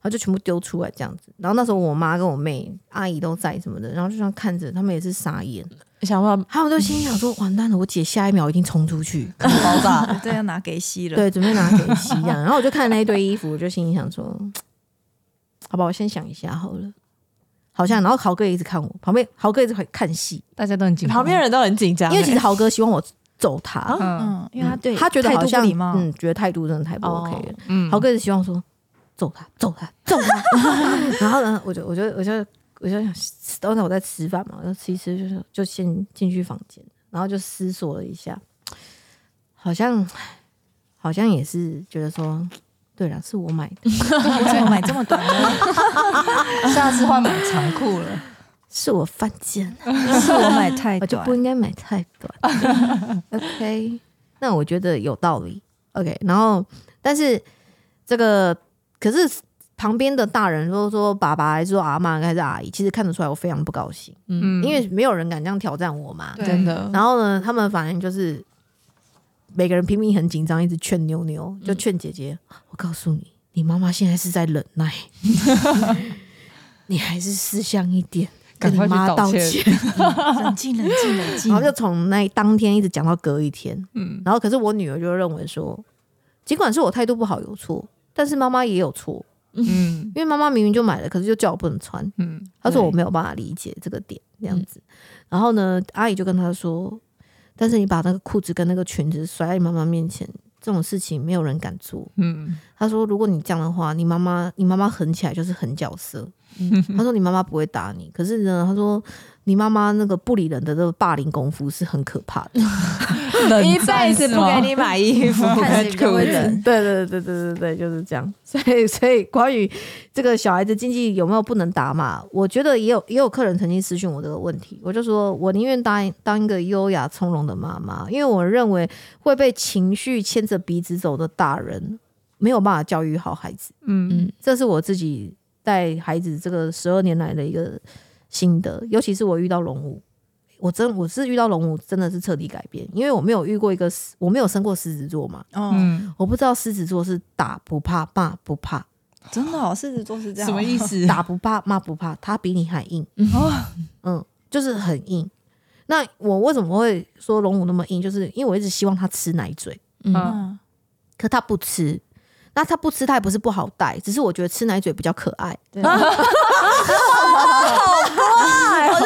然后就全部丢出来这样子。然后那时候我妈跟我妹、阿姨都在什么的，然后就这样看着，他们也是傻眼。
想要
他们都心想说：“完蛋了，我姐下一秒一定冲出去，
爆炸，
对，要拿给吸了。
对，准备拿给吸这样。”然后我就看那一堆衣服，我就心里想说：“好吧，我先想一下好了。”好像，然后豪哥也一直看我，旁边豪哥一直看戏，
大家都很紧张，
旁边人都很紧张欸，
因为其实豪哥希望我揍他，
嗯
嗯，因为他对
他觉得好像嗯，觉得态度真的太不
哦
OK 了。
嗯
豪哥是希望说揍他，揍他，揍他。然后呢，我就我就我就我就想，当时我在吃饭嘛，我就吃一吃，就是就先进去房间，然后就思索了一下，好像好像也是觉得说，对了，是我买的，
为什么买这么短呢？
下次换买长裤了，
是我犯贱，
是我买太短
我就不，应该买太短。OK，那我觉得有道理。OK，然后但是这个可是旁边的大人说说爸爸还是说阿妈还是阿姨，其实看得出来我非常不高兴，
嗯，
因为没有人敢这样挑战我嘛。
对
真的，
然后呢，他们反正就是每个人拼命很紧张，一直劝妞妞，就劝姐姐。我告诉你，你妈妈现在是在忍耐，你还是识相一点。跟你
赶快去
妈道
歉。
冷静冷静冷静
然后就从那当天一直讲到隔一天，
嗯
然后可是我女儿就认为说，尽管是我态度不好有错，但是妈妈也有错，
嗯
因为妈妈明明就买了，可是就叫我不能穿。
嗯
她说我没有办法理解这个点这样子，然后呢，阿姨就跟她说，但是你把那个裤子跟那个裙子甩在你妈妈面前，这种事情没有人敢做。
嗯
她说，如果你这样的话，你妈妈你妈妈狠起来就是狠角色。她说你妈妈不会打你，可是呢，她说你妈妈那个不理人的这个霸凌功夫是很可怕的。
一辈子不给你买衣服，
看谁比较会忍。
对对对对对对对，就是这样。所以所以关于这个小孩子经济有没有不能打码，我觉得也有也有客人曾经私讯我这个问题，我就说我宁愿当当一个优雅从容的妈妈，因为我认为会被情绪牵着鼻子走的大人没有办法教育好孩子，
嗯嗯
这是我自己带孩子这个十二年来的一个心得，尤其是我遇到龙舞。我真我是遇到龙舞，真的是彻底改变，因为我没有遇过一个，我没有生过狮子座嘛，
哦，
嗯，
我不知道狮子座是打不怕骂不怕，
真的哦，狮子座是这样，
什么意？思？
打不怕骂不怕，他比你还硬，
哦，
嗯，就是很硬。那我为什么会说龙舞那么硬？就是因为我一直希望他吃奶嘴，
嗯
嗯，
可他不吃。那他不吃，他也不是不好带，只是我觉得吃奶嘴比较可爱。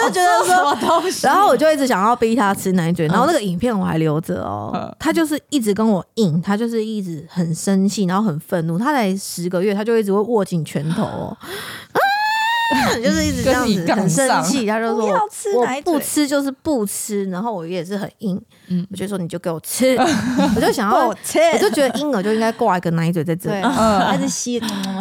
就觉得说，然后我就一直想要逼他吃奶嘴，然后那个影片我还留着哦
嗯。
他就是一直跟我硬，他就是一直很生气，然后很愤怒。他才十个月，他就一直会握紧拳头哦，啊，就是一直这样子，很生
上
气。他就说
要吃奶嘴
不吃就是不吃，然后我也是很硬，
嗯
我就说你就给我吃，我就想要，
我
就觉得婴儿就应该挂一个奶嘴在这
对，
里。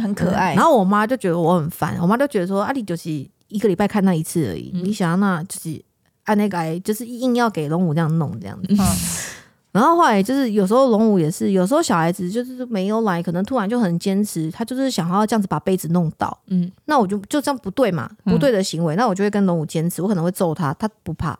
很可爱。
然后我妈就觉得我很烦，我妈就觉得说啊，你就是一个礼拜看那一次而已，
嗯。
你想要那就是按那个就是硬要给龙武这样弄这样子。
嗯。
然后后来就是有时候龙武也是，有时候小孩子就是没有来，可能突然就很坚持，他就是想要这样子把杯子弄倒，
嗯。
那我就就这样不对嘛，
嗯。
不对的行为，那我就会跟龙武坚持，我可能会揍他，他不怕，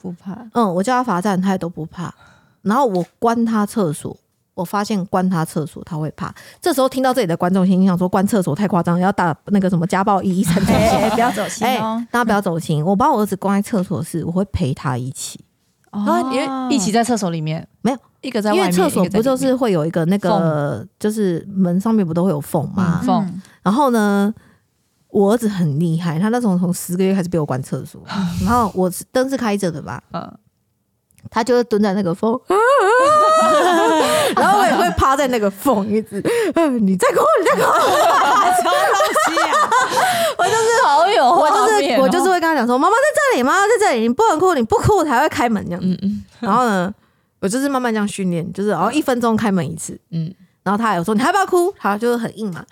不怕，
嗯，我叫他罚站，他也都不怕。然后我关他厕所，我发现关他厕所他会怕。这时候听到这里的观众心想说，关厕所太夸张，要打那个什么家暴一一三三七。
不要走心
哎
哦。
大家不要走心，我把我儿子关在厕所是，我会陪他一起，
啊，因为
一起在厕所里面？
没有，一个在外面，
因为厕所不就是会有一个那个，就是门上面不都会有缝吗？
嗯缝。
嗯
然后呢，我儿子很厉害，他那种从十个月开始被我关厕所，然后我是灯是开着的吧，
嗯，
他就会蹲在那个缝，然后我也会趴在那个缝，一直，嗯你在哭，你在哭，
好有
我就是
好有哦
我就是会跟他讲说，妈妈在这里，妈妈在这里，你不能哭，你不哭我才会开门这样。
嗯嗯。
然后呢，我就是慢慢这样训练，就是然后一分钟开门一次，
嗯，
然后他还有说你还要不要哭，他就是很硬嘛，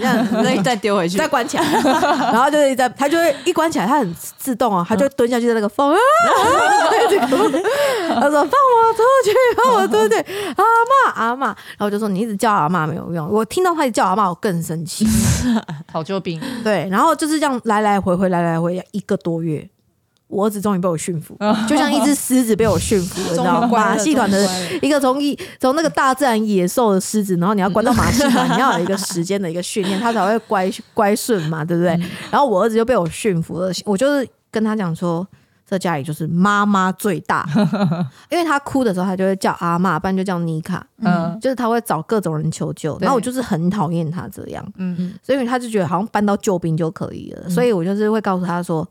这样子
所以再丢回去
再。关起来，然后就是在他就会一关起来，他很自动哦，他就蹲下去在那个缝，啊，他说放我出去，放我出去，阿妈阿妈，然后我就说你一直叫阿妈没有用，我听到他一叫阿妈，我更生气，
讨救兵，
对，然后就是这样来来回回来来回一个多月。我儿子终于被我驯服，就像一只狮子被我驯服了，你知道吗？马戏团的一个从一从那个大自然野兽的狮子，然后你要关到马戏团，你要有一个时间的一个训练，它才会乖乖顺嘛，对不对？然后我儿子就被我驯服了，我就是跟他讲说，在家里就是妈妈最大，因为他哭的时候，他就会叫阿妈，不然就叫妮卡，
嗯。
就是他会找各种人求救。然后我就是很讨厌他这样，
嗯。
所以他就觉得好像搬到救兵就可以了，所以我就是会告诉他说，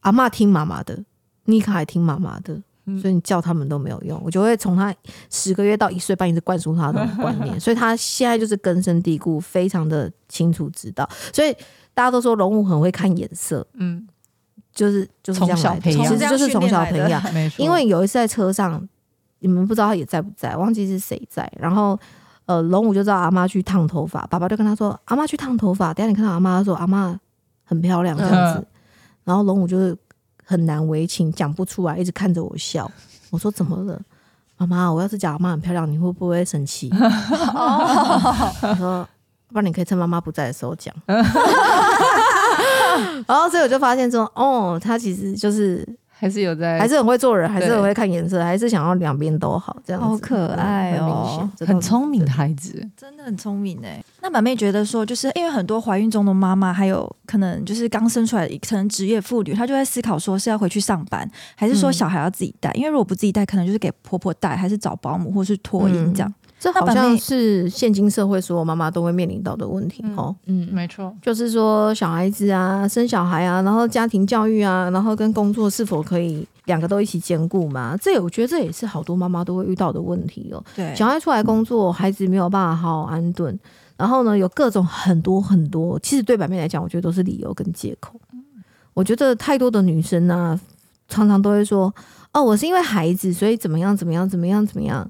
阿妈听妈妈的，妮卡也听妈妈的。所以你叫他们都没有用，我就会从他十个月到一岁半一直灌输他这种观念，所以他现在就是根深蒂固，非常的清楚知道。所以大家都说龙武很会看眼色，
嗯，
就是就是这样
从小
来的
培养
其实就是从小培养。
没错，
因为有一次在车上，你们不知道他也在不在，忘记是谁在。然后呃，龙武就知道阿妈去烫头发，爸爸就跟他说：“阿妈去烫头发。”等下你看到阿妈，他说：“阿妈很漂亮这样子。
嗯
然后龙武就是很难为情，讲不出来，一直看着我笑。我说：“怎么了？”妈妈，我要是讲阿妈很漂亮，你会不会生气？我说，不然你可以趁妈妈不在的时候讲。然后所以我就发现说，哦，他其实就是
还是有在，
还是很会做人，还是很会看颜色，还是想要两边都好，这样子
好可爱哦
很聪明的孩子。
真的很聪明哎。那板妹觉得说，就是因为很多怀孕中的妈妈，还有可能就是刚生出来的可能职业妇女，她就在思考说是要回去上班，还是说
嗯
小孩要自己带？因为如果不自己带，可能就是给婆婆带，还是找保姆，或是托婴这样。
这好像是现今社会所有妈妈都会面临到的问题哦。
嗯，
没错，
就是说小孩子啊，生小孩啊，然后家庭教育啊，然后跟工作是否可以两个都一起兼顾嘛？这我觉得这也是好多妈妈都会遇到的问题哦。
对，
小孩出来工作，孩子没有办法好好安顿，然后呢，有各种很多很多，其实对版面来讲，我觉得都是理由跟借口。我觉得太多的女生呢、常常都会说：“哦，我是因为孩子，所以怎么样怎么样怎么样怎么样。”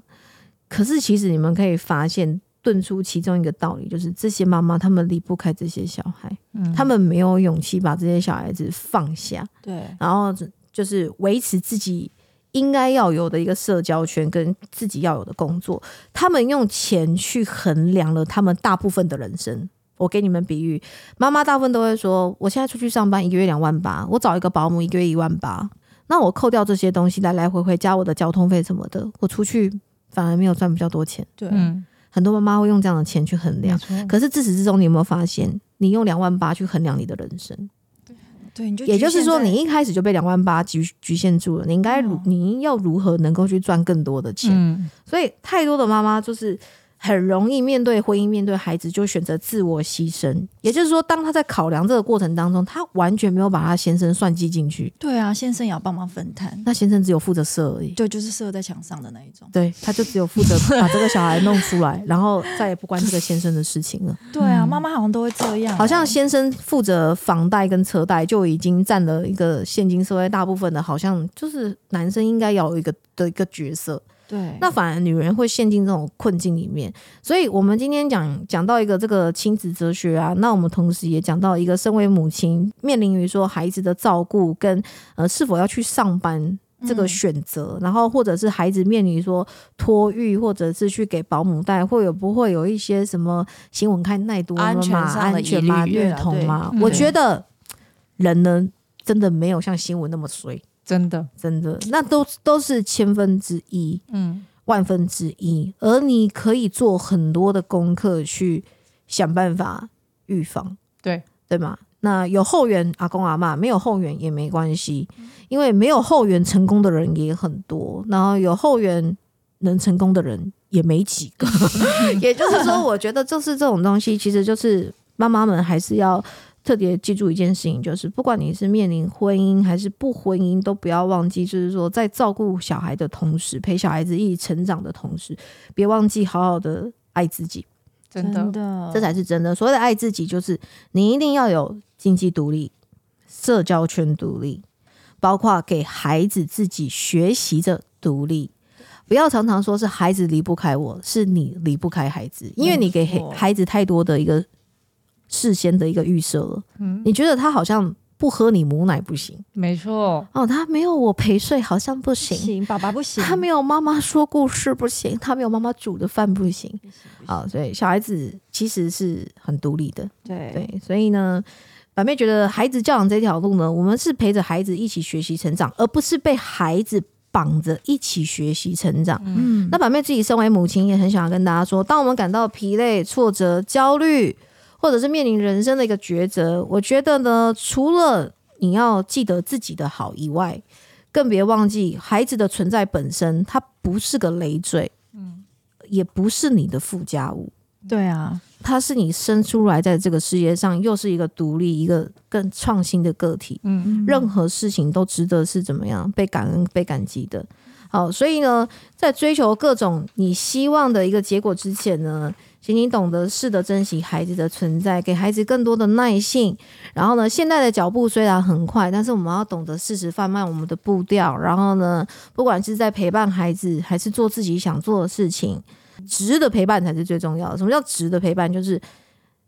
可是其实你们可以发现，顿出其中一个道理，就是这些妈妈他们离不开这些小孩，
嗯
她们没有勇气把这些小孩子放下。
对，
然后就是维持自己应该要有的一个社交圈跟自己要有的工作。他们用钱去衡量了他们大部分的人生。我给你们比喻，妈妈大部分都会说，我现在出去上班一个月两万八，我找一个保姆一个月一万八，那我扣掉这些东西来来回回加我的交通费什么的，我出去反而没有赚比较多钱。
对，
嗯，
很多妈妈会用这样的钱去衡量，可是自始至终，你有没有发现，你用两万八去衡量你的人生？
对，你就
也就是说，你一开始就被两万八局局限住了。你应该如、
哦
你要如何能够去赚更多的钱？
嗯，
所以太多的妈妈就是很容易面对婚姻、面对孩子，就选择自我牺牲。也就是说，当他在考量这个过程当中，他完全没有把他先生算计进去。
对啊，先生也要帮忙分摊，
那先生只有负责射而已。
对就是射在墙上的那一种。
对，他就只有负责把这个小孩弄出来，然后再也不关这个先生的事情了。
对啊，妈妈好像都会这样欸，
好像先生负责房贷跟车贷就已经占了一个现今社会大部分的，好像就是男生应该要有一个的一个角色。
对，
那反而女人会陷进这种困境里面。所以我们今天讲讲到一个这个亲子哲学啊，那我们同时也讲到一个身为母亲面临于说孩子的照顾跟呃是否要去上班。这个
嗯
选择，然后或者是孩子面临说托育，或者是去给保姆带，会有不会有一些什么新闻看太多了嘛
安全
吗？虐童吗？我觉得人呢，真的没有像新闻那么衰，
真的，
真的，那都都是千分之一。
嗯，
万分之一，而你可以做很多的功课去想办法预防，
对
对吗？那有后援阿公阿妈，没有后援也没关系，因为没有后援成功的人也很多，然后有后援能成功的人也没几个。也就是说，我觉得就是这种东西，其实就是妈妈们还是要特别记住一件事情，就是不管你是面临婚姻还是不婚姻，都不要忘记，就是说在照顾小孩的同时，陪小孩子一起成长的同时，别忘记好好的爱自己，
真的，
的
这才是真的。所谓的爱自己，就是你一定要有经济独立、社交圈独立，包括给孩子自己学习的独立。不要常常说是孩子离不开我，是你离不开孩子，因为你给孩子太多的一个事先的一个预设了。
嗯，
你觉得他好像不喝你母奶不行？
没错，
哦，他没有我陪睡好像不行，
行，爸爸不行，
他没有妈妈说故事不行，他没有妈妈煮的饭不行。啊，所以小孩子其实是很独立的，
对。
对，所以呢，板妹觉得孩子教养这条路呢，我们是陪着孩子一起学习成长，而不是被孩子绑着一起学习成长。
嗯。
那板妹自己身为母亲，也很想要跟大家说，当我们感到疲累、挫折、焦虑，或者是面临人生的一个抉择，我觉得呢，除了你要记得自己的好以外，更别忘记孩子的存在本身，它不是个累赘，嗯，也不是你的附加物。
对啊，
他是你生出来在这个世界上，又是一个独立、一个更创新的个体。
嗯，
任何事情都值得是怎么样被感恩、被感激的。好，所以呢，在追求各种你希望的一个结果之前呢，请你懂得适得珍惜孩子的存在，给孩子更多的耐性。然后呢，现在的脚步虽然很快，但是我们要懂得适时放慢我们的步调。然后呢，不管是在陪伴孩子，还是做自己想做的事情，值得陪伴才是最重要的。什么叫值得陪伴？就是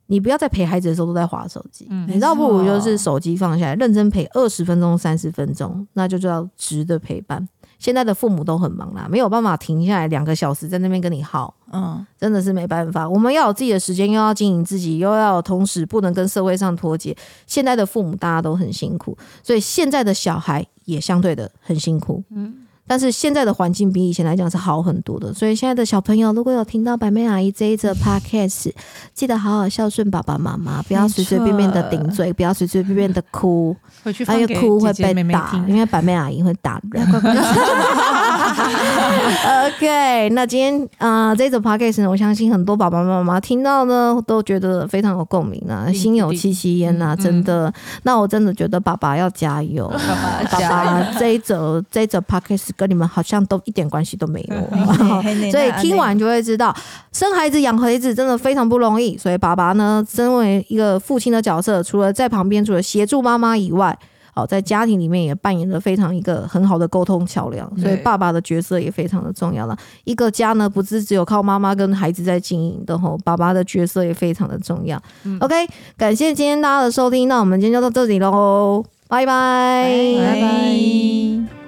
你不要在陪孩子的时候都在划手机，
嗯
你倒不如就是手机放下来，认真陪二十分钟、三十分钟，那就叫值得陪伴。现在的父母都很忙啦，没有办法停下来两个小时在那边跟你耗，
嗯，
真的是没办法。我们要有自己的时间，又要经营自己，又要同时不能跟社会上脱节。现在的父母大家都很辛苦，所以现在的小孩也相对的很辛苦。嗯。但是现在的环境比以前来讲是好很多的，所以现在的小朋友如果有听到白妹阿姨这一则 podcast，记得好好孝顺爸爸妈妈，不要随随便便的顶嘴，不要随随便便的哭，
回去
还
放给
有哭会
姐姐妹妹
被打，因为白妹阿姨会打人。OK，那今天啊、呃这则 podcast 呢，我相信很多爸爸妈妈听到呢，都觉得非常有共鸣啊，
嗯
心有戚戚焉呐、
嗯
真的。那我真的觉得爸爸要加油，爸爸这一则这一则 podcast 跟你们好像都一点关系都没有。所以听完就会知道，生孩子养孩子真的非常不容易。所以爸爸呢，身为一个父亲的角色，除了在旁边，除了协助妈妈以外，哦，在家庭里面也扮演着非常一个很好的沟通桥梁。所以爸爸的角色也非常的重要了。一个家呢，不是只有靠妈妈跟孩子在经营的吼，爸爸的角色也非常的重要。OK，感谢今天大家的收听，那我们今天就到这里喽，拜拜
拜拜。